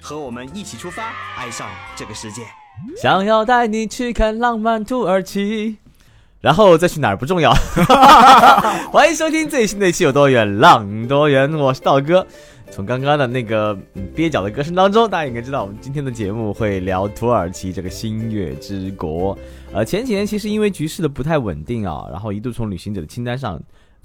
和我们一起出发，爱上这个世界。想要带你去看浪漫土耳其，然后再去哪儿不重要。欢迎收听最新的一期《有多远浪多远》，我是道哥。从刚刚的那个蹩脚的歌声当中，大家应该知道，我们今天的节目会聊土耳其这个星月之国。呃，前几年其实因为局势的不太稳定啊，然后一度从旅行者的清单上。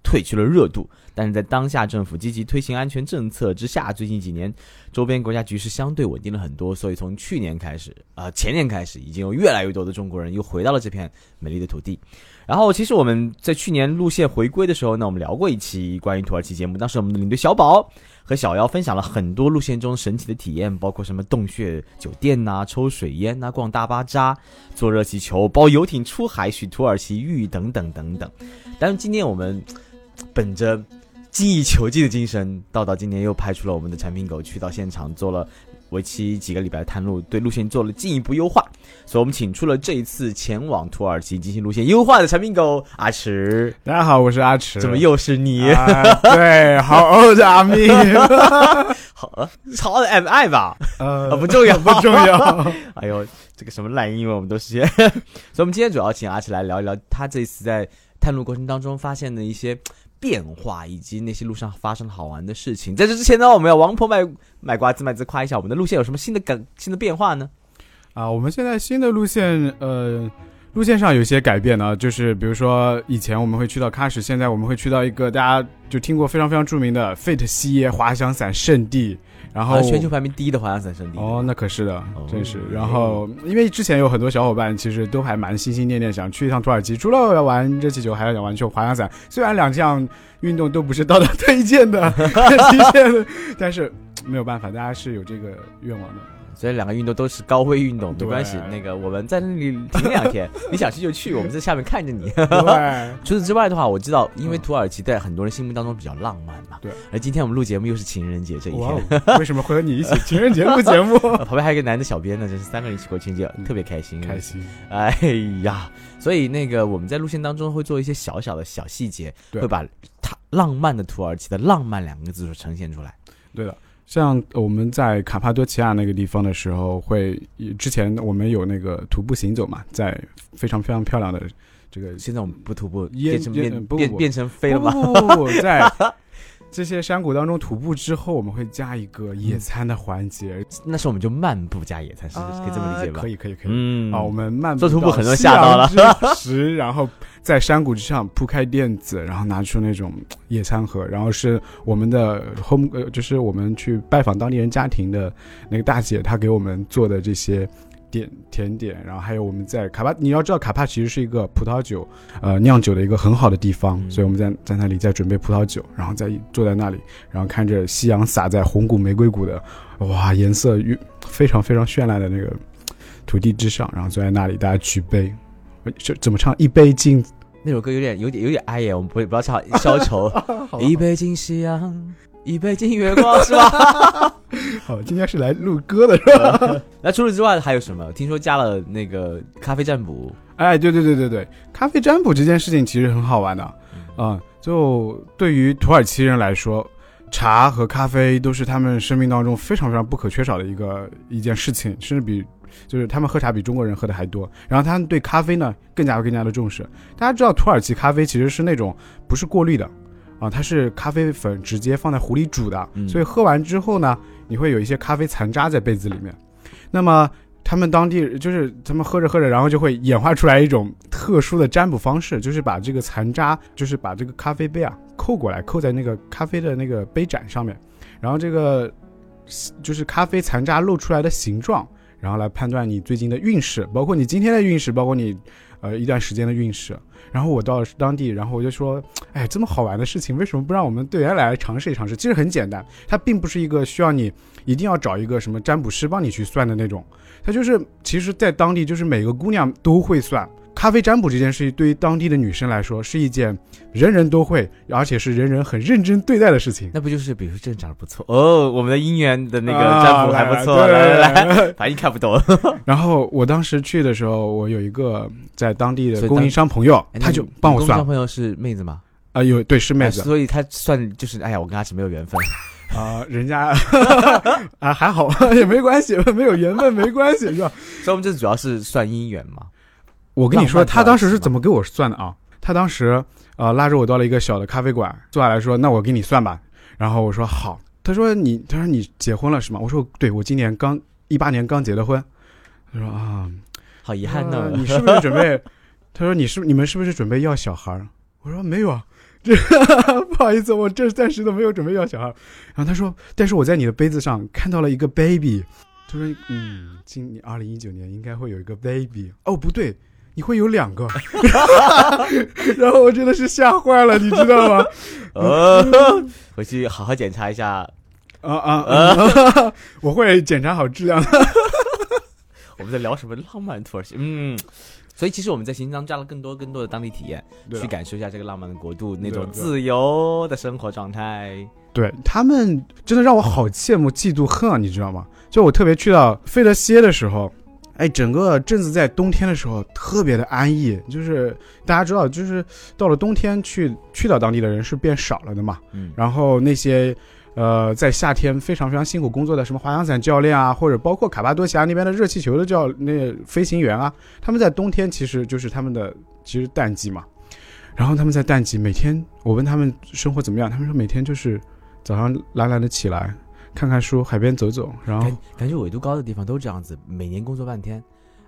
褪去了热度，但是在当下政府积极推行安全政策之下，最近几年周边国家局势相对稳定了很多，所以从去年开始，啊前年开始，已经有越来越多的中国人又回到了这片美丽的土地。然后，其实我们在去年路线回归的时候呢，我们聊过一期关于土耳其节目，当时我们的领队小宝和小妖分享了很多路线中神奇的体验，包括什么洞穴酒店呐、抽水烟呐、逛大巴扎、坐热气球、包游艇出海、去土耳其浴等等等等。但是今天我们。本着精益求精的精神，道道今年又派出了我们的产品狗去到现场做了为期几个礼拜的探路，对路线做了进一步优化。所以，我们请出了这一次前往土耳其进行路线优化的产品狗阿池。大家好，我是阿池。怎么又是你？对，好 old 阿咪。好，好的 M I 吧？呃，不重要，不重要。哎呦，这个什么烂英文我们都是。所以，我们今天主要请阿迟来聊一聊他这次在探路过程当中发现的一些。变化以及那些路上发生好玩的事情，在这之前呢，我们要王婆卖卖瓜子卖自夸一下我们的路线有什么新的改新的变化呢？啊，我们现在新的路线，呃，路线上有些改变呢，就是比如说以前我们会去到喀什，现在我们会去到一个大家就听过非常非常著名的费特西耶滑翔伞圣地。然后全球排名第一的滑翔伞圣地哦，那可是的，真是。然后因为之前有很多小伙伴其实都还蛮心心念念想去一趟土耳其，除了要玩热气球，还要想玩去滑翔伞。虽然两项运动都不是道德推荐的，但是没有办法，大家是有这个愿望的。所以两个运动都是高危运动，没关系。那个我们在那里停两天，你想去就去，我们在下面看着你。除此之外的话，我知道，因为土耳其在很多人心目当中比较浪漫嘛。对。而今天我们录节目又是情人节这一天，为什么会和你一起 情人节录节目？旁边还有一个男的小编呢，真是三个人一起过情人节，特别开心。开心。哎呀，所以那个我们在路线当中会做一些小小的小细节，会把它浪漫的土耳其的浪漫两个字所呈现出来。对的。像我们在卡帕多奇亚那个地方的时候，会之前我们有那个徒步行走嘛，在非常非常漂亮的这个，现在我们不徒步，变成变变变成飞了吗？不在。这些山谷当中徒步之后，我们会加一个野餐的环节，那时候我们就漫步加野餐，是可以这么理解吧？可以，可以，可以。嗯，啊，我们漫步做徒步很多吓到了，时，然后在山谷之上铺开垫子，然后拿出那种野餐盒，然后是我们的 home，呃，就是我们去拜访当地人家庭的那个大姐，她给我们做的这些。点甜点，然后还有我们在卡帕，你要知道卡帕其实是一个葡萄酒，呃，酿酒的一个很好的地方，所以我们在在那里在准备葡萄酒，然后在坐在那里，然后看着夕阳洒在红谷玫瑰谷的，哇，颜色非常非常绚烂的那个土地之上，然后坐在那里，大家举杯，就怎么唱？一杯敬那首歌有点有点有点哀耶，我们不不要唱消愁，一杯敬夕阳。一杯敬月光是吧？好，今天是来录歌的是吧？那除此之外还有什么？听说加了那个咖啡占卜。哎，对对对对对，咖啡占卜这件事情其实很好玩的啊。就对于土耳其人来说，茶和咖啡都是他们生命当中非常非常不可缺少的一个一件事情，甚至比就是他们喝茶比中国人喝的还多。然后他们对咖啡呢更加更加的重视。大家知道土耳其咖啡其实是那种不是过滤的。啊，它是咖啡粉直接放在壶里煮的，所以喝完之后呢，你会有一些咖啡残渣在杯子里面。那么他们当地就是他们喝着喝着，然后就会演化出来一种特殊的占卜方式，就是把这个残渣，就是把这个咖啡杯啊扣过来，扣在那个咖啡的那个杯盏上面，然后这个就是咖啡残渣露出来的形状。然后来判断你最近的运势，包括你今天的运势，包括你呃一段时间的运势。然后我到当地，然后我就说，哎，这么好玩的事情，为什么不让我们队员来尝试一尝试？其实很简单，它并不是一个需要你一定要找一个什么占卜师帮你去算的那种，它就是其实，在当地就是每个姑娘都会算。咖啡占卜这件事情，对于当地的女生来说，是一件人人都会，而且是人人很认真对待的事情。那不就是，比如说这人长得不错哦，我们的姻缘的那个占卜还不错，来来来，反应看不懂。然后我当时去的时候，我有一个在当地的供应商朋友，他就帮我算。供应商朋友是妹子吗？啊，有对是妹子，所以他算就是，哎呀，我跟他是没有缘分 啊，人家啊还好也没关系，没有缘分没关系是吧？所以我们这主要是算姻缘嘛。我跟你说，他当时是怎么给我算的啊？他当时呃拉着我到了一个小的咖啡馆，坐下来说：“那我给你算吧。”然后我说：“好。”他说：“你他说你结婚了是吗？”我说：“对，我今年刚一八年刚结的婚。”他说：“啊，好遗憾呢。”你是不是准备？他说：“你是你们是不是准备要小孩？”我说：“没有啊，这 不好意思，我这暂时都没有准备要小孩。”然后他说：“但是我在你的杯子上看到了一个 baby。”他说：“嗯，今年二零一九年应该会有一个 baby。”哦，不对。你会有两个，然后我真的是吓坏了，你知道吗？呃，回去好好检查一下。啊啊啊！我会检查好质量的。我们在聊什么浪漫土耳其？嗯，所以其实我们在行程当中加了更多更多的当地体验，去感受一下这个浪漫的国度那种自由的生活状态。对他们真的让我好羡慕、嫉妒、恨啊！你知道吗？就我特别去到费德歇的时候。哎，整个镇子在冬天的时候特别的安逸，就是大家知道，就是到了冬天去去到当地的人是变少了的嘛。嗯。然后那些，呃，在夏天非常非常辛苦工作的什么滑翔伞教练啊，或者包括卡巴多奇亚那边的热气球的教那飞行员啊，他们在冬天其实就是他们的其实淡季嘛。然后他们在淡季每天，我问他们生活怎么样，他们说每天就是早上懒懒的起来。看看书，海边走走，然后感觉纬度高的地方都这样子，每年工作半天，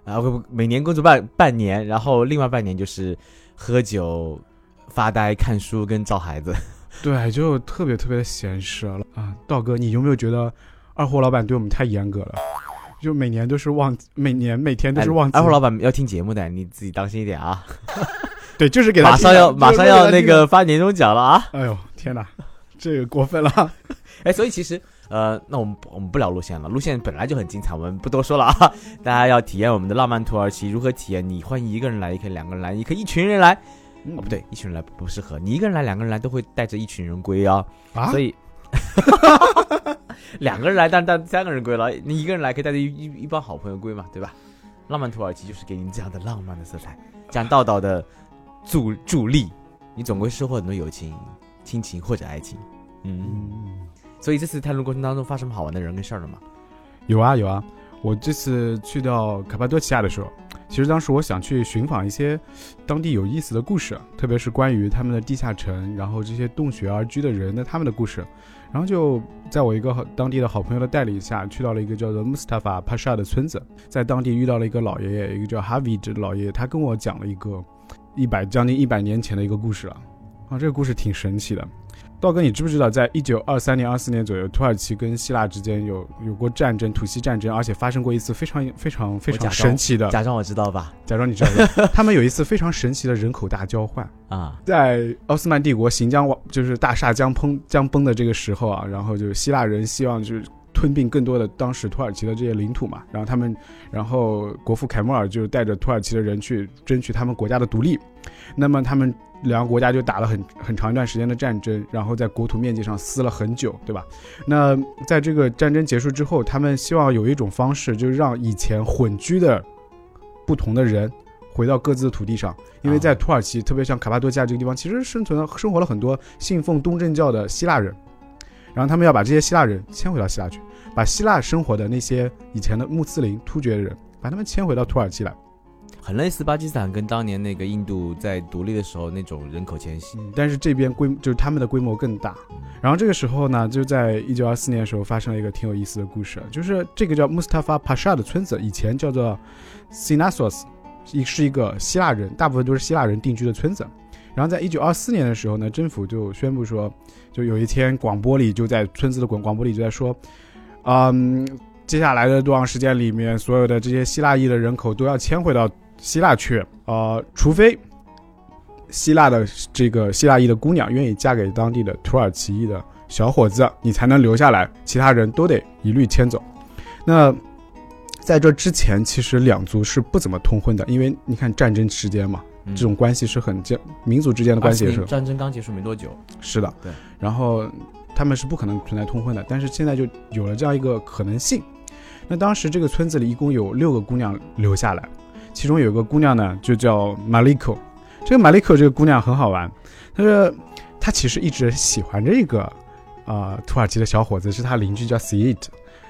啊不不，每年工作半半年，然后另外半年就是喝酒、发呆、看书跟照孩子，对，就特别特别的闲适了啊。道哥，你有没有觉得二货老板对我们太严格了？就每年都是忘，每年每天都是忘。二货老板要听节目的，你自己当心一点啊。对，就是给他马上要马上要那个发年终奖了啊！哎呦天哪，这个过分了。哎，所以其实。呃，那我们我们不聊路线了，路线本来就很精彩，我们不多说了啊。大家要体验我们的浪漫土耳其，如何体验？你欢迎一个人来，也可以两个人来，也可以一群人来。哦，不对，一群人来不适合。你一个人来，两个人来都会带着一群人归啊。啊，所以 两个人来，但但三个人归了。你一个人来可以带着一一帮好朋友归嘛，对吧？浪漫土耳其就是给你这样的浪漫的色彩，讲道道的助助力，你总归收获很多友情、亲情或者爱情。嗯。所以这次探路过程当中发生好玩的人跟事儿了吗？有啊有啊，我这次去到卡巴多奇亚的时候，其实当时我想去寻访一些当地有意思的故事，特别是关于他们的地下城，然后这些洞穴而居的人的他们的故事。然后就在我一个当地的好朋友的带领下去到了一个叫做 Mustafa Pasha 的村子，在当地遇到了一个老爷爷，一个叫 h a v i 的老爷爷，他跟我讲了一个一百将近一百年前的一个故事了。啊，这个故事挺神奇的。道哥，你知不知道，在一九二三年、二四年左右，土耳其跟希腊之间有有过战争，土西战争，而且发生过一次非常非常非常神奇的。假装我知道吧？假装你知道。他们有一次非常神奇的人口大交换啊，在奥斯曼帝国行将就是大厦将崩将崩的这个时候啊，然后就是希腊人希望就是吞并更多的当时土耳其的这些领土嘛，然后他们，然后国父凯末尔就带着土耳其的人去争取他们国家的独立，那么他们。两个国家就打了很很长一段时间的战争，然后在国土面积上撕了很久，对吧？那在这个战争结束之后，他们希望有一种方式，就是让以前混居的不同的人回到各自的土地上，因为在土耳其，特别像卡帕多加这个地方，其实生存了生活了很多信奉东正教的希腊人，然后他们要把这些希腊人迁回到希腊去，把希腊生活的那些以前的穆斯林突厥人，把他们迁回到土耳其来。很类似巴基斯坦跟当年那个印度在独立的时候那种人口迁徙，但是这边规就是他们的规模更大。然后这个时候呢，就在一九二四年的时候发生了一个挺有意思的故事，就是这个叫 Mustafa Pasha 的村子以前叫做 Sinasos，一是一个希腊人，大部分都是希腊人定居的村子。然后在一九二四年的时候呢，政府就宣布说，就有一天广播里就在村子的广广播里就在说，嗯。接下来的多长时间里面，所有的这些希腊裔的人口都要迁回到希腊去，呃，除非希腊的这个希腊裔的姑娘愿意嫁给当地的土耳其裔的小伙子，你才能留下来，其他人都得一律迁走。那在这之前，其实两族是不怎么通婚的，因为你看战争时间嘛，嗯这种关系是很僵，民族之间的关系也是战争刚结束没多久，是的，对。然后他们是不可能存在通婚的，但是现在就有了这样一个可能性。那当时这个村子里一共有六个姑娘留下来，其中有一个姑娘呢就叫 Maliko。这个 Maliko 这个姑娘很好玩，她说她其实一直喜欢这个啊、呃土耳其的小伙子，是她邻居叫 Seed。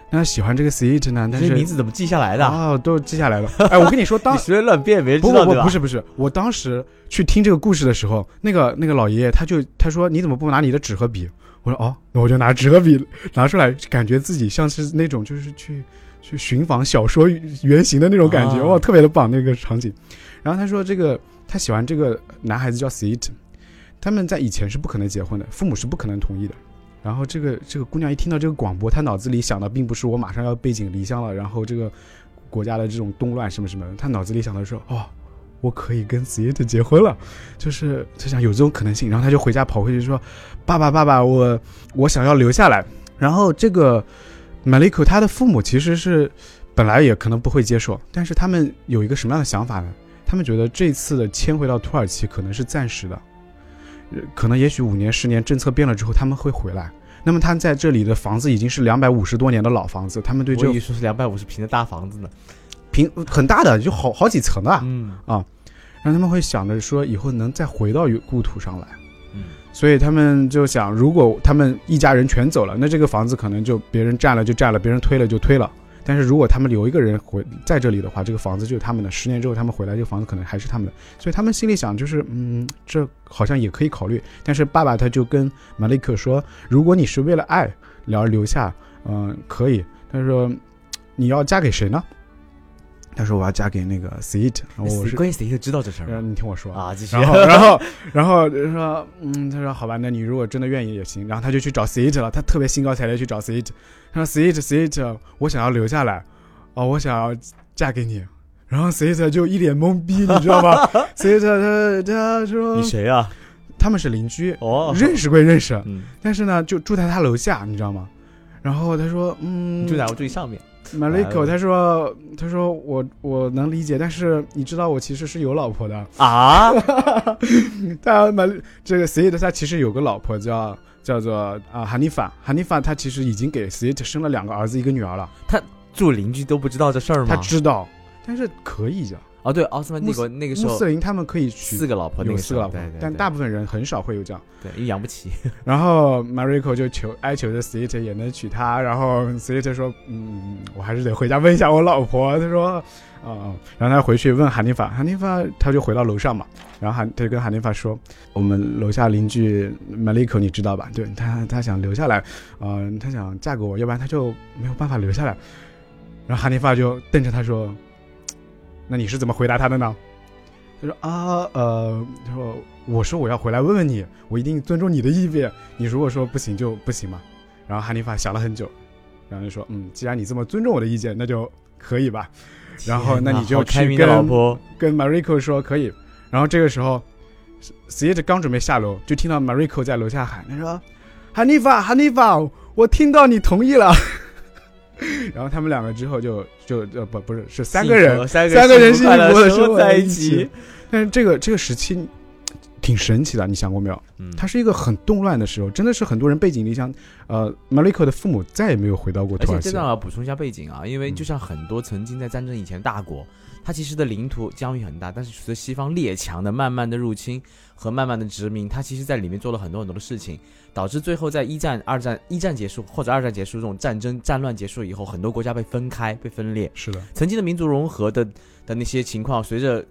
那喜欢这个 Seed 呢，但是些名字怎么记下来的？哦都记下来了。哎，我跟你说，当 你随便乱编，没人不知道对吧？不不不是不是，我当时去听这个故事的时候，那个那个老爷爷他就他说你怎么不拿你的纸和笔？我说哦，那我就拿纸和笔拿出来，感觉自己像是那种就是去去寻访小说原型的那种感觉，啊哇，特别的棒那个场景。然后他说这个他喜欢这个男孩子叫 Seat，他们在以前是不可能结婚的，父母是不可能同意的。然后这个这个姑娘一听到这个广播，她脑子里想的并不是我马上要背井离乡了，然后这个国家的这种动乱什么什么，她脑子里想的是哦，我可以跟 s i t 结婚了，就是她想有这种可能性，然后她就回家跑回去说，爸爸爸爸，我我想要留下来。然后这个 Maliko 他的父母其实是本来也可能不会接受，但是他们有一个什么样的想法呢？他们觉得这次的迁回到土耳其可能是暂时的，呃可能也许五年十年政策变了之后他们会回来。那么他在这里的房子已经是两百五十多年的老房子，他们对这个我以为说是两百五十平的大房子呢。平很大的，就好好几层的，嗯啊让他们会想着说以后能再回到故土上来。嗯，所以他们就想，如果他们一家人全走了，那这个房子可能就别人占了就占了，别人推了就推了。但是如果他们留一个人回在这里的话，这个房子就是他们的。十年之后他们回来，这个房子可能还是他们的。所以他们心里想，就是嗯，这好像也可以考虑。但是爸爸他就跟马利克说，如果你是为了爱而留下，嗯、可以。他说你要嫁给谁呢？他说我要嫁给那个 Seat，然后我是，关键谁就知道这事儿你听我说啊？继续然后，然后，然后就说，嗯，他说好吧，那你如果真的愿意也行。然后他就去找 Seat 了，他特别兴高采烈去找 Seat，他说 Seat Seat，我想要留下来，哦，我想要嫁给你。然后 Seat 就一脸懵逼，你知道吗？Seat 他他说你谁啊？他们是邻居，哦，认识归认识，嗯，但是呢，就住在他楼下，你知道吗？然后他说，嗯，你住在？我最上面。Maliko，他说，他说我我能理解，但是你知道我其实是有老婆的。啊？他马这个 Seed 他其实有个老婆叫叫做啊哈尼法，哈尼法他其实已经给 Seed 生了两个儿子一个女儿了，他住邻居都不知道这事儿吗？他知道，但是可以的。哦，对，奥斯曼帝国那个时候穆斯林他们可以娶四个老婆，那有四个老婆对但大部分人很少会有这样。对，因为养不起。然后 Mariko 就求哀求着 s i t 也能娶她，然后 s i t 说，嗯，我还是得回家问一下我老婆。他说，啊、啊，然后他回去问韩尼法，韩尼法他就回到楼上嘛，然后韩他就跟韩尼法说，我们楼下邻居 Mariko 你知道吧？对他他想留下来，呃，他想嫁给我，要不然他就没有办法留下来。然后韩尼法就瞪着他说，那你是怎么回答他的呢？他说啊，呃，他说我说我要回来问问你，我一定尊重你的意愿。你如果说不行就不行嘛。然后哈尼法想了很久，然后就说，嗯，既然你这么尊重我的意见，那就可以吧。然后那你就去跟老跟婆，跟 Mariko 说可以。然后这个时候 s i e t 刚准备下楼，就听到 Mariko 在楼下喊，他说：“哈尼法，哈尼法，我听到你同意了。” 然后他们两个之后就就呃不不是是三个人三三个人幸幸福的生活在一起起。。但是这个这个时期挺神奇的，你想过没有？嗯，它是一个很动乱的时候，真的是很多人背井离乡。呃，Mariko 的父母再也没有回到过而且土耳其。这段我要补充一下背景啊，因为嗯就像很多曾经在战争以前大国，它其实的领土疆域很大，但是随着西方列强的慢慢的入侵和慢慢的殖民，它其实在里面做了很多很多的事情，导致最后在一战、二战、一战结束或者二战结束这种战争战乱结束以后，很多国家被分开、被分裂，是的，曾经的民族融合的的那些情况，随着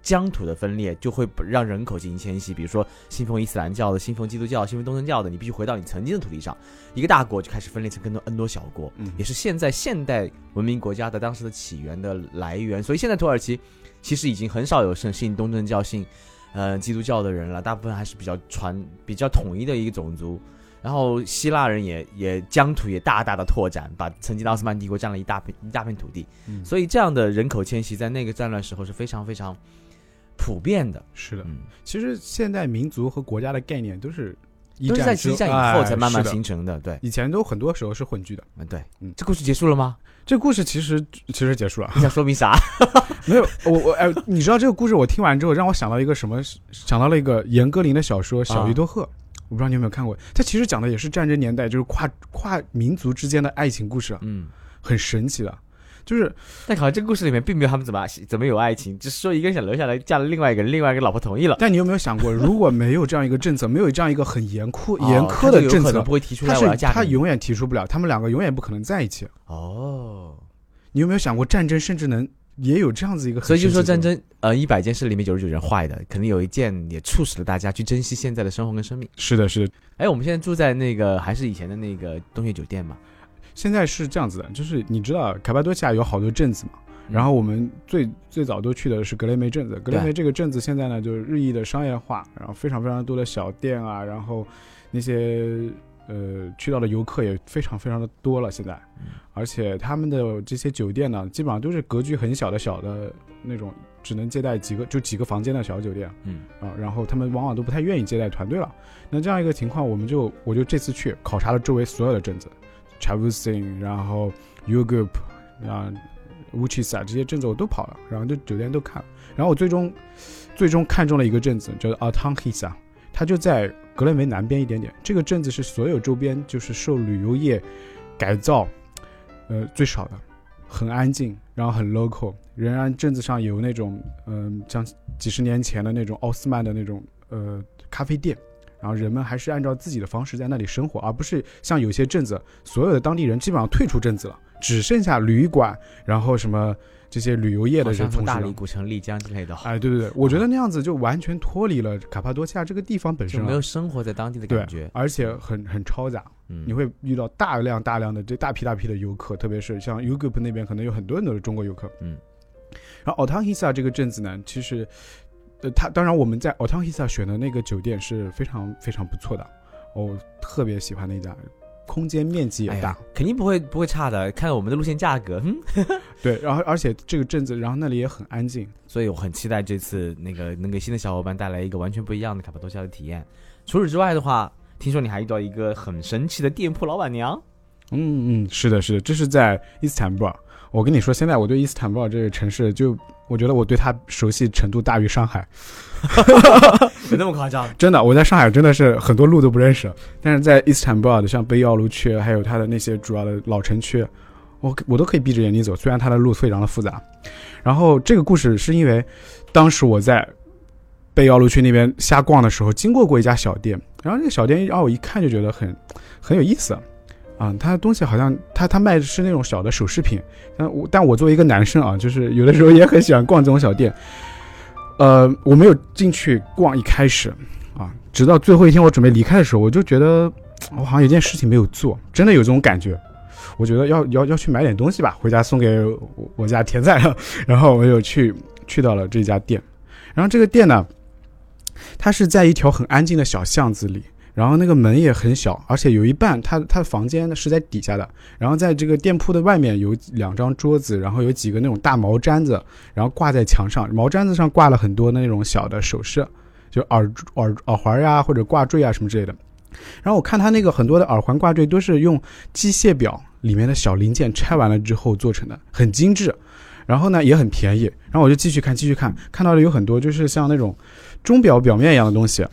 疆土的分裂，就会让人口进行迁徙。比如说，信奉伊斯兰教的、信奉基督教、信奉东正教的，你必须回到你曾经的土地上。一个大国就开始分裂成更多 N 多小国，嗯也是现在现代文明国家的当时的起源的来源。所以现在土耳其其实已经很少有信信东正教、信呃基督教的人了，大部分还是比较传、比较统一的一个种族。然后希腊人也也疆土也大大的拓展，把曾经的奥斯曼帝国占了一大片一大片土地，嗯所以这样的人口迁徙在那个战乱时候是非常非常普遍的。是的。嗯，其实现代民族和国家的概念都是一都是在之激战以后才慢慢形成的。对，以前都很多时候是混居的。嗯，对，嗯这故事结束了吗？这故事其实其实结束了，你想说明啥？没有我我哎，你知道这个故事我听完之后，让我想到一个什么？想到了一个严歌苓的小说《小鱼多鹤》，我不知道你有没有看过。它其实讲的也是战争年代，就是跨跨民族之间的爱情故事，啊，嗯，很神奇的。就是但好像这个故事里面并没有他们怎么怎么有爱情，只是说一个人想留下来，嫁了另外一个人，另外一个老婆同意了。但你有没有想过，如果没有这样一个政策，没有这样一个很严酷、哦严苛的政策不会提出他来我要是嫁给你。他永远提出不了，他们两个永远不可能在一起。哦，你有没有想过，战争甚至能也有这样子一个很所以就说战争，呃，一百件事里面九十九件坏的，肯定有一件也促使了大家去珍惜现在的生活跟生命。是的，是的。哎，我们现在住在那个还是以前的那个洞穴酒店嘛？现在是这样子的，就是你知道卡巴多西亚有好多镇子嘛，嗯然后我们最最早都去的是格雷梅镇子。格雷梅这个镇子现在呢，就是日益的商业化，然后非常非常多的小店啊，然后那些呃去到的游客也非常非常的多了。现在，嗯而且他们的这些酒店呢，基本上都是格局很小的小的那种，只能接待几个就几个房间的小酒店嗯啊。然后他们往往都不太愿意接待团队了。那这样一个情况，我们就我就这次去考察了周围所有的镇子 c h a v u s i n 然后 Ugup，啊 u c h i s a 这些镇子我都跑了，然后就酒店都看了，然后我最终最终看中了一个镇子，叫做 Altanhisa，它就在格雷梅南边一点点。这个镇子是所有周边就是受旅游业改造呃最少的，很安静，然后很 local，仍然镇子上有那种嗯、像几十年前的那种奥斯曼的那种呃咖啡店。然后人们还是按照自己的方式在那里生活，而不是像有些镇子，所有的当地人基本上退出镇子了，只剩下旅馆，然后什么这些旅游业的人从大理、古城、丽江之类的，哎，对对对，我觉得那样子就完全脱离了卡帕多西亚这个地方本身就没有，生活在当地的感觉。而且很很嘈杂，嗯，你会遇到大量大量的这大批大批的游客，特别是像 Ugup 那边可能有很多很多的中国游客。嗯，然后 Altanhisa 这个镇子呢，其实，呃，它当然我们在 Altanhisa 选的那个酒店是非常非常不错的，我特别喜欢那家，空间面积也大，哎，肯定不会不会差的。看我们的路线价格，嗯，对，然后而且这个镇子，然后那里也很安静，所以我很期待这次那个能给新的小伙伴带来一个完全不一样的卡帕多西亚的体验。除此之外的话，听说你还遇到一个很神奇的店铺老板娘，嗯嗯，是的，是的，这是在伊斯坦布尔。我跟你说，现在我对伊斯坦布尔这个城市就，我觉得我对它熟悉程度大于上海。有那么夸张？真的，我在上海真的是很多路都不认识，但是在伊斯坦布尔的像贝奥卢区，还有它的那些主要的老城区，我我都可以闭着眼睛走，虽然它的路非常的复杂。然后这个故事是因为，当时我在贝奥卢区那边瞎逛的时候，经过过一家小店，然后这个小店让我一看就觉得很很有意思。啊，他的东西好像他他卖的是那种小的首饰品，但我但我作为一个男生啊，就是有的时候也很喜欢逛这种小店。呃，我没有进去逛，一开始啊，直到最后一天我准备离开的时候，我就觉得我好像有件事情没有做，真的有这种感觉。我觉得要要要去买点东西吧，回家送给我我家甜菜。然后我又去去到了这家店，然后这个店呢，它是在一条很安静的小巷子里，然后那个门也很小，而且有一半它它的房间呢是在底下的，然后在这个店铺的外面有两张桌子，然后有几个那种大毛毡子，然后挂在墙上，毛毡子上挂了很多那种小的首饰，就耳耳耳环呀或者挂坠啊什么之类的。然后我看它那个很多的耳环挂坠都是用机械表里面的小零件拆完了之后做成的，很精致，然后呢也很便宜。然后我就继续看，继续看，看到了有很多就是像那种钟表表面一样的东西，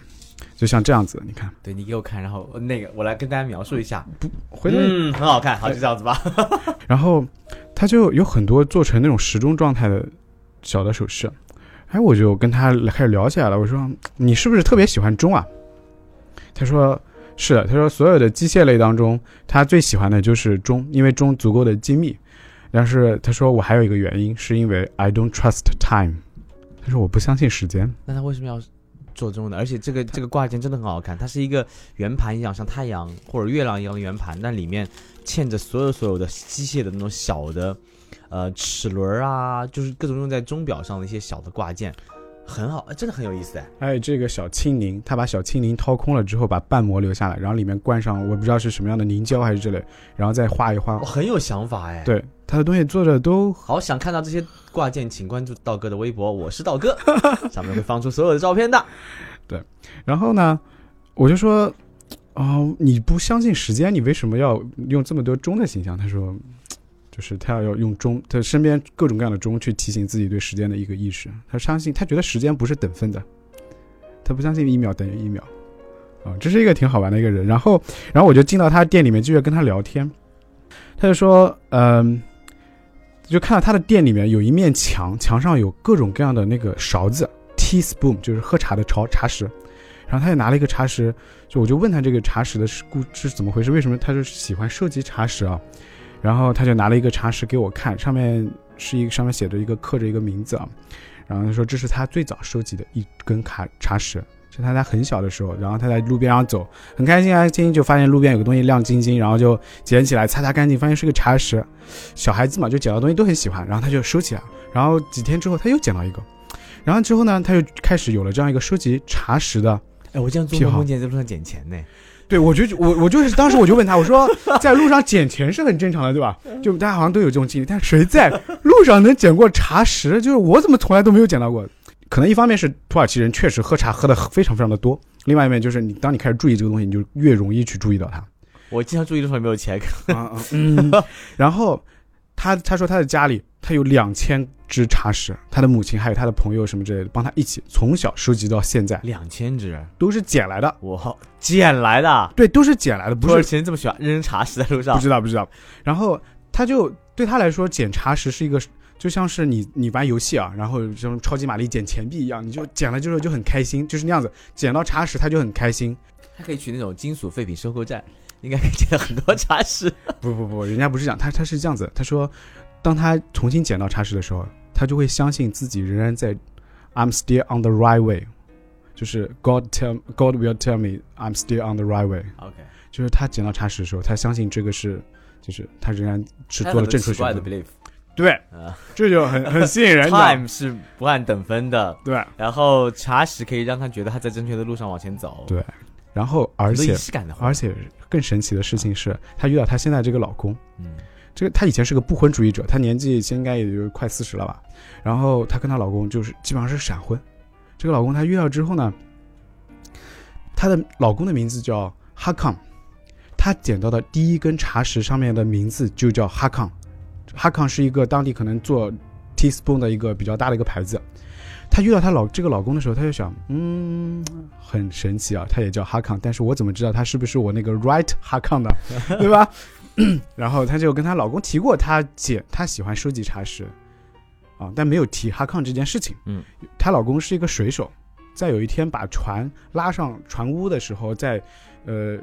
就像这样子，你看，对你给我看，然后那个我来跟大家描述一下。不回头嗯，很好看，好就这样子吧。然后他就有很多做成那种时钟状态的小的首饰，哎，我就跟他开始聊起来了。我说你是不是特别喜欢钟啊？他说是的，他说所有的机械类当中，他最喜欢的就是钟，因为钟足够的精密。但是他说我还有一个原因，是因为 I don't trust time。他说我不相信时间。那他为什么要做中的？而且这个这个挂件真的很好看，它是一个圆盘一样，像太阳或者月亮一样的圆盘，但里面嵌着所有所有的机械的那种小的，呃，齿轮啊，就是各种用在钟表上的一些小的挂件，很好，真的很有意思哎。还有这个小青柠，他把小青柠掏空了之后，把瓣膜留下来，然后里面灌上我不知道是什么样的凝胶还是之类，然后再画一画我。很有想法哎。，对，他的东西做的都好想看到这些挂件，请关注道哥的微博，我是道哥，上面会放出所有的照片的。对然后呢，我就说，哦，你不相信时间，你为什么要用这么多钟的形象？他说，就是他要要用钟，他身边各种各样的钟去提醒自己对时间的一个意识。他相信，他觉得时间不是等分的，他不相信一秒等于一秒。啊、这是一个挺好玩的一个人。然后，然后我就进到他店里面，继续跟他聊天。他就说，嗯、就看到他的店里面有一面墙，墙上有各种各样的那个勺子 teaspoon，就是喝茶的茶茶匙。然后他也拿了一个茶匙，就我就问他这个茶匙的是故是怎么回事，为什么他就喜欢收集茶匙啊？然后他就拿了一个茶匙给我看，上面是一个上面写着一个刻着一个名字啊，然后他说这是他最早收集的一根卡茶匙，是他在很小的时候，然后他在路边上走，很开心啊，开心就发现路边有个东西亮晶晶，然后就捡起来擦擦干净，发现是个茶匙。小孩子嘛，就捡到东西都很喜欢，然后他就收起来。然后几天之后他又捡到一个，然后之后呢，他就开始有了这样一个收集茶匙的。哎，我这样做梦见在路上捡钱呢。对，我就我我就是当时我就问他，我说 在路上捡钱是很正常的，对吧？就大家好像都有这种经历，但谁在路上能捡过茶食？就是我怎么从来都没有捡到过。可能一方面是土耳其人确实喝茶喝的非常非常的多，另外一面就是你当你开始注意这个东西，你就越容易去注意到它。我经常注意路上有没有钱，啊啊嗯，然后他他说他的家里他有两千只茶匙，他的母亲还有他的朋友什么之类的帮他一起从小收集到现在，两千只，都是捡来的。我捡来的。对，都是捡来的，不土耳是其人这么喜欢扔茶匙在路上不，知道不知道。然后他就对他来说，捡茶匙是一个，就像是你你玩游戏啊，然后像超级玛丽捡钱币一样，你就捡了之后就很开心，就是那样子。捡到茶匙他就很开心。他可以去那种金属废品收购站，应该可以捡到很多茶匙。不不不，人家不是这样，他他是这样子，他说，当他重新捡到茶匙的时候，他就会相信自己仍然在，I'm still on the right way，就是 God tell God will tell me I'm still on the right way，OK，就是他捡到茶匙的时候，他相信这个是，就是他仍然是做了正确的选择。对，啊。这就很 很吸引人，，time 是不按等分的，对。然后茶匙可以让他觉得他在正确的路上往前走，对。然后而且而且更神奇的事情是，她遇到她现在这个老公，嗯，这个她以前是个不婚主义者，她年纪应该也就快四十了吧。然后她跟她老公就是基本上是闪婚。这个老公她遇到之后呢，她的老公的名字叫哈康，她捡到的第一根茶匙上面的名字就叫哈康。哈康是一个当地可能做 teaspoon 的一个比较大的一个牌子。她遇到她老这个老公的时候，她就想，嗯，很神奇啊，他也叫哈康，但是我怎么知道他是不是我那个 right 哈康呢？对吧？然后她就跟她老公提过，她姐她喜欢收集茶食，啊，但没有提哈康这件事情。嗯，她老公是一个水手，在有一天把船拉上船屋的时候，在呃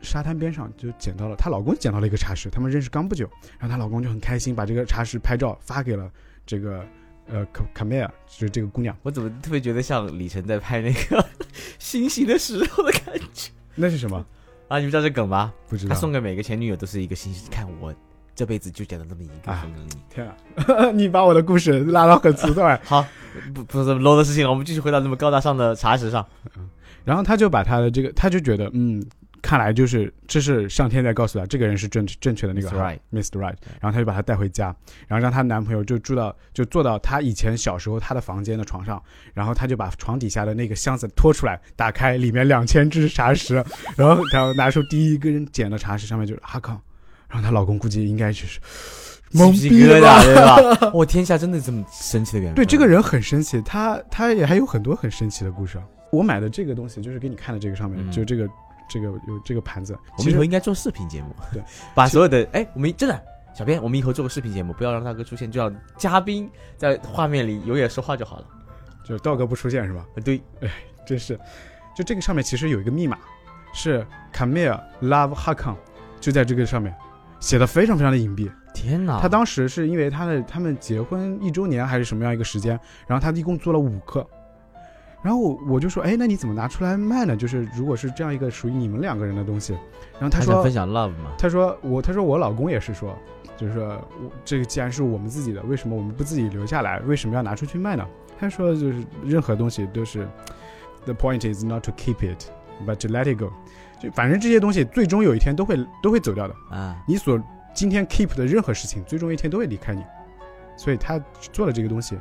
沙滩边上就捡到了，她老公捡到了一个茶匙，他们认识刚不久，然后她老公就很开心，把这个茶匙拍照发给了这个呃卡卡梅尔，就是这个姑娘。我怎么特别觉得像李晨在拍那个 星星的时候的感觉那是什么？啊？你们知道这梗吗？不知道。他送给每个前女友都是一个星星，看我这辈子就捡了那么一个。天啊！你把我的故事拉到很粗段。好，不不是这么 low 的事情了，我们继续回到这么高大上的茶室上。然后他就把他的这个，他就觉得，嗯，看来就是这是上天在告诉他，这个人是正正确的那个 Mr. Right Mr. Right。然后他就把他带回家，然后让她男朋友就住到就坐到他以前小时候他的房间的床上，然后他就把床底下的那个箱子拖出来，打开，里面两千只茶匙，然后然后拿出第一根捡的茶匙，上面就是哈康，然后她老公估计应该就是懵逼了疙瘩，对吧？我天下真的这么神奇的缘分？对，这个人很神奇，他他也还有很多很神奇的故事啊。我买的这个东西就是给你看的这个上面，嗯就这个这个有这个盘子，我们以后应该做视频节目，对，把所有的哎，我们真的小编，我们以后做个视频节目，不要让大哥出现，就让嘉宾在画面里永远说话就好了。就道哥不出现是吧？对，哎，真是，就这个上面其实有一个密码，是 Camille Love Hakan，就在这个上面写的非常非常的隐蔽。天哪！他当时是因为他的他们结婚一周年还是什么样一个时间，然后他一共做了五个，然后我我就说，哎，那你怎么拿出来卖呢？就是如果是这样一个属于你们两个人的东西，然后他说想分享 love 嘛，他说我他说我老公也是说，就是说我这个既然是我们自己的，为什么我们不自己留下来？为什么要拿出去卖呢？他说就是任何东西都是，the point is not to keep it, but to let it go。就反正这些东西最终有一天都会都会走掉的。啊，你所今天 keep 的任何事情，最终一天都会离开你。所以他做了这个东西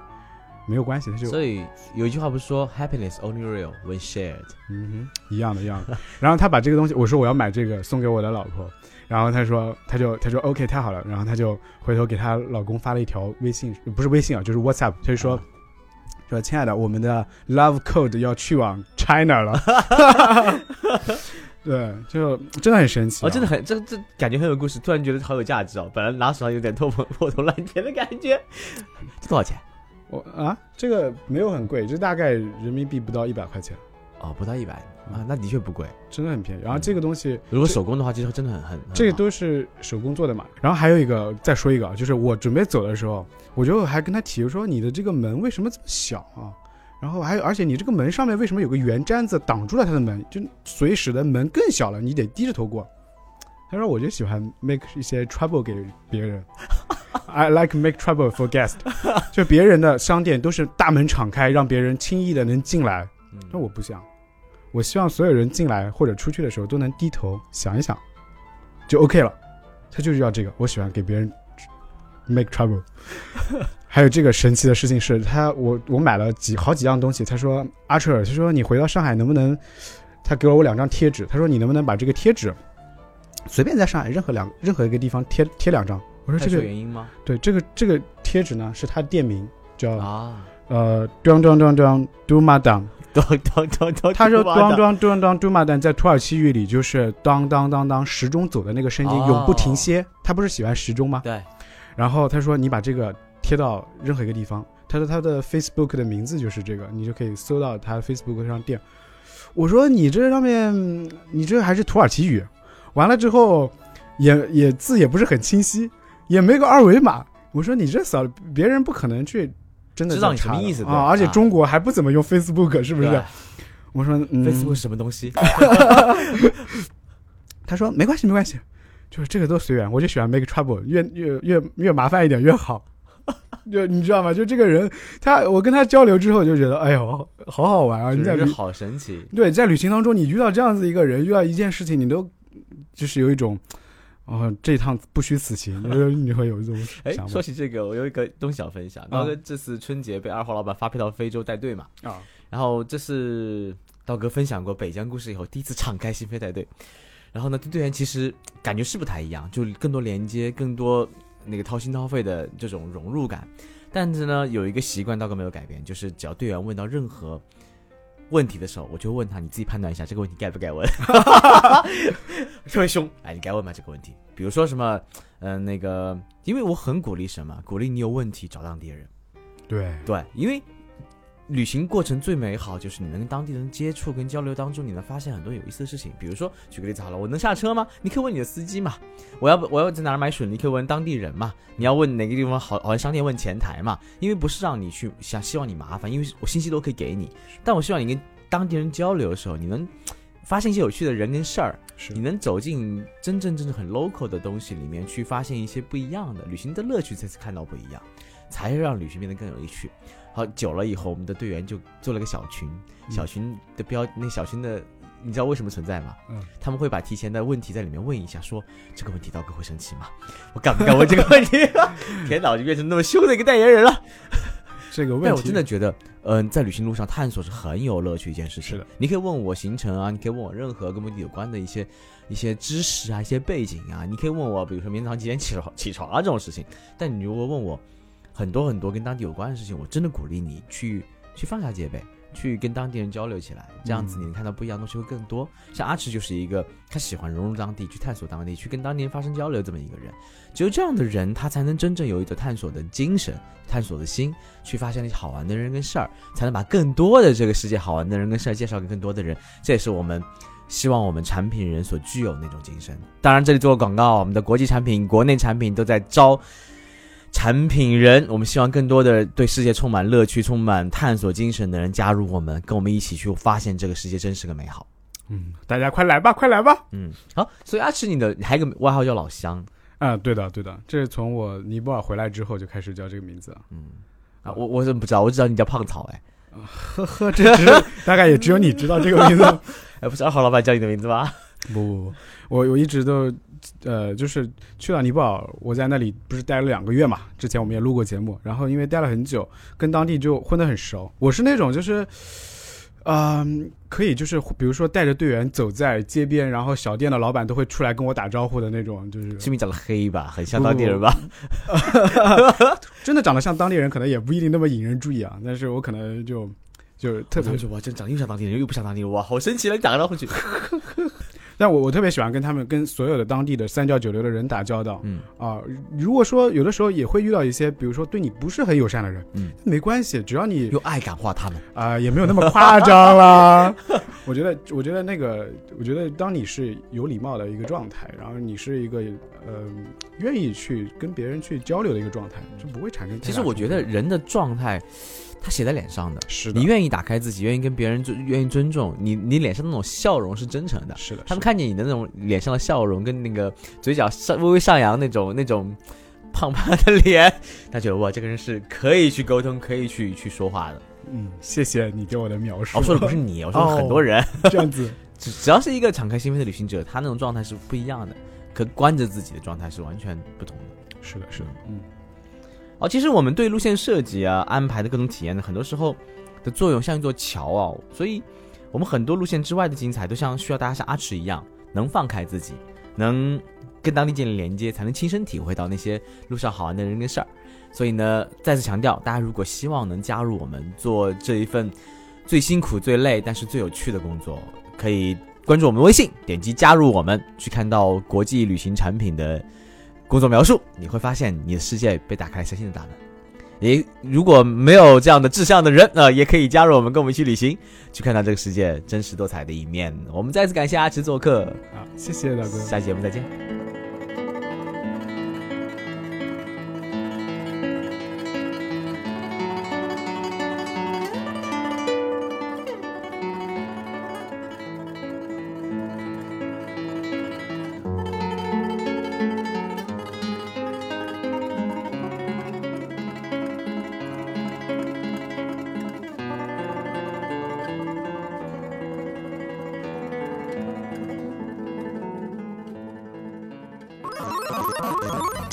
没有关系，他就所以有一句话不是说 happiness only real when shared，嗯哼，一样的，一样的。然后他把这个东西，我说我要买这个送给我的老婆，然后他说，他就他说 OK 太好了，然后他就回头给她老公发了一条微信，不是微信啊，就是 WhatsApp，他就说。啊说亲爱的，我们的 Love Code 要去往 China 了，对，就真的很神奇、啊哦，真的很这这感觉很有故事，突然觉得好有价值哦。本来拿手上有点破破破铜烂铁的感觉，这多少钱？我啊，这个没有很贵，这大概人民币不到一百块钱，哦，不到一百啊，那的确不贵。真的很便宜。然后这个东西，如果手工的话，其实真的很很很这个都是手工做的嘛。然后还有一个，再说一个啊，就是我准备走的时候，我就还跟他提说，你的这个门为什么这么小啊？然后还有，而且你这个门上面为什么有个圆毡子挡住了他的门，就所以使得门更小了，你得低着头过。他说我就喜欢 make 一些 trouble 给别人，I like make trouble for guest，就别人的商店都是大门敞开，让别人轻易的能进来。嗯那我不想，我希望所有人进来或者出去的时候都能低头想一想，就 OK 了。他就是要这个，我喜欢给别人 make trouble。还有这个神奇的事情是他，我我买了几好几样东西。他说阿彻尔，他说你回到上海能不能？他给了我两张贴纸，他说你能不能把这个贴纸随便在上海任何两任何一个地方贴贴两张？我说这个原因吗？对这个这个贴纸呢是他店名叫、啊，呃咚咚咚咚 d a m 咚咚咚咚，他说咚咚咚咚咚嘟马蛋在土耳其语里就是当当当当时钟走的那个声音，哦永不停歇。他不是喜欢时钟吗？对，然后他说你把这个贴到任何一个地方，他说他的 Facebook 的名字就是这个，你就可以搜到他 Facebook 上店。我说你这上面你这还是土耳其语，完了之后也也字也不是很清晰，也没个二维码。我说你这扫别人不可能去真的知道你什么意思对啊？而且啊中国还不怎么用 Facebook，是不是？我说嗯 Facebook 是什么东西？他说没关系没关系，就是这个都随缘，我就喜欢 make trouble，越越越越麻烦一点越好。就你知道吗？就这个人，他我跟他交流之后就觉得，哎呦，好好玩啊！你在旅就是好神奇。对在旅行当中，你遇到这样子一个人，遇到一件事情，你都就是有一种，哦，这一趟不虚此行，就 是你会有一种哎，说起这个，我有一个东西想分享。刀哥这次春节被二号老板发配到非洲带队嘛，啊，然后这是刀哥分享过北疆故事以后第一次敞开心扉带队。然后呢，对队员其实感觉是不太一样，就更多连接，更多那个掏心掏肺的这种融入感。但是呢，有一个习惯刀哥没有改变，就是只要队员问到任何问题的时候，我就问他，你自己判断一下这个问题该不该问。特别凶，哎，你该问吗这个问题？比如说什么，嗯、那个，因为我很鼓励什么，鼓励你有问题找当地人。对，对，因为旅行过程最美好就是你能跟当地人接触跟交流当中，你能发现很多有意思的事情。比如说，举个例子好了，我能下车吗？你可以问你的司机嘛。我要我要在哪儿买水，你可以问当地人嘛。你要问哪个地方好好像商店，问前台嘛。因为不是让你去想希望你麻烦，因为我信息都可以给你，但我希望你跟当地人交流的时候，你能发现一些有趣的人跟事儿。你能走进真正真正很 local 的东西里面去，发现一些不一样的旅行的乐趣，才是看到不一样，才会让旅行变得更有趣。好，久了以后，我们的队员就做了个小群，嗯小群的标，那小群的，你知道为什么存在吗？嗯，他们会把提前的问题在里面问一下，说这个问题刀哥会生气吗？我敢不敢问这个问题？天哪，我就变成那么凶的一个代言人了。这个问题，但我真的觉得，嗯、在旅行路上探索是很有乐趣一件事情。是的，你可以问我行程啊，你可以问我任何跟目的地有关的一些一些知识啊、一些背景啊，你可以问我，比如说明天早上几点起床起床啊这种事情。但你如果问我很多很多跟当地有关的事情，我真的鼓励你去去放下戒备。去跟当地人交流起来，这样子你能看到不一样的东西会更多。像阿驰就是一个他喜欢融入当地，去探索当地，去跟当地人发生交流这么一个人。只有这样的人，他才能真正有一个探索的精神、探索的心，去发现那些好玩的人跟事儿，才能把更多的这个世界好玩的人跟事儿介绍给更多的人。这也是我们希望我们产品人所具有那种精神。当然，这里做个广告，我们的国际产品、国内产品都在招产品人，我们希望更多的对世界充满乐趣、充满探索精神的人加入我们，跟我们一起去发现这个世界真实的美好。嗯，大家快来吧，快来吧！嗯，好，所以阿驰，你的你还有个外号叫老乡，啊，对的，对的，这是从我尼泊尔回来之后就开始叫这个名字了。嗯，啊，我我怎么不知道？我只知道你叫胖草，哎，呵呵，这只是大概也只有你知道这个名字。哎，不是二号老板叫你的名字吗？不不不，我我一直都，呃，就是去了尼泊尔，我在那里不是待了两个月嘛。之前我们也录过节目，然后因为待了很久，跟当地就混得很熟。我是那种就是，嗯、可以就是比如说带着队员走在街边，然后小店的老板都会出来跟我打招呼的那种，就是是不是长得黑吧？很像当地人吧？真的长得像当地人，可能也不一定那么引人注意啊。但是我可能就就特别特别说哇，真长得又像当地人又不像当地人，哇，好神奇了！你打个招呼去，但我我特别喜欢跟他们跟所有的当地的三教九流的人打交道嗯啊、如果说有的时候也会遇到一些，比如说对你不是很友善的人，嗯，没关系，只要你用爱感化他们。啊、也没有那么夸张啦。我觉得，我觉得那个，我觉得当你是有礼貌的一个状态，然后你是一个呃愿意去跟别人去交流的一个状态，就不会产生其实我觉得人的状态，他写在脸上的。是的，你愿意打开自己，愿意跟别人尊，愿意尊重你，你脸上那种笑容是真诚的。是的，他们看见你的那种脸上的笑容，跟那个嘴角上微微上扬那种那种胖胖的脸，他觉得哇，这个人是可以去沟通，可以去去说话的。嗯，谢谢你对我的描述。哦，我说的不是你，我说很多人，这样子，只只要是一个敞开心扉的旅行者，他那种状态是不一样的，可关着自己的状态是完全不同的。是的，是的，嗯，哦，其实我们对路线设计啊、安排的各种体验呢，很多时候的作用像一座桥哦，所以我们很多路线之外的精彩，都像需要大家像阿驰一样，能放开自己，能跟当地建立连接，才能亲身体会到那些路上好玩的人跟事儿。所以呢，再次强调，大家如果希望能加入我们做这一份最辛苦、最累，但是最有趣的工作，可以关注我们微信，点击加入我们，去看到国际旅行产品的工作描述，你会发现你的世界被打开了全新的大门。也如果没有这样的志向的人，呃，也可以加入我们，跟我们一起旅行，去看到这个世界真实多彩的一面。我们再次感谢阿驰做客，好，谢谢大哥。下期节目再见。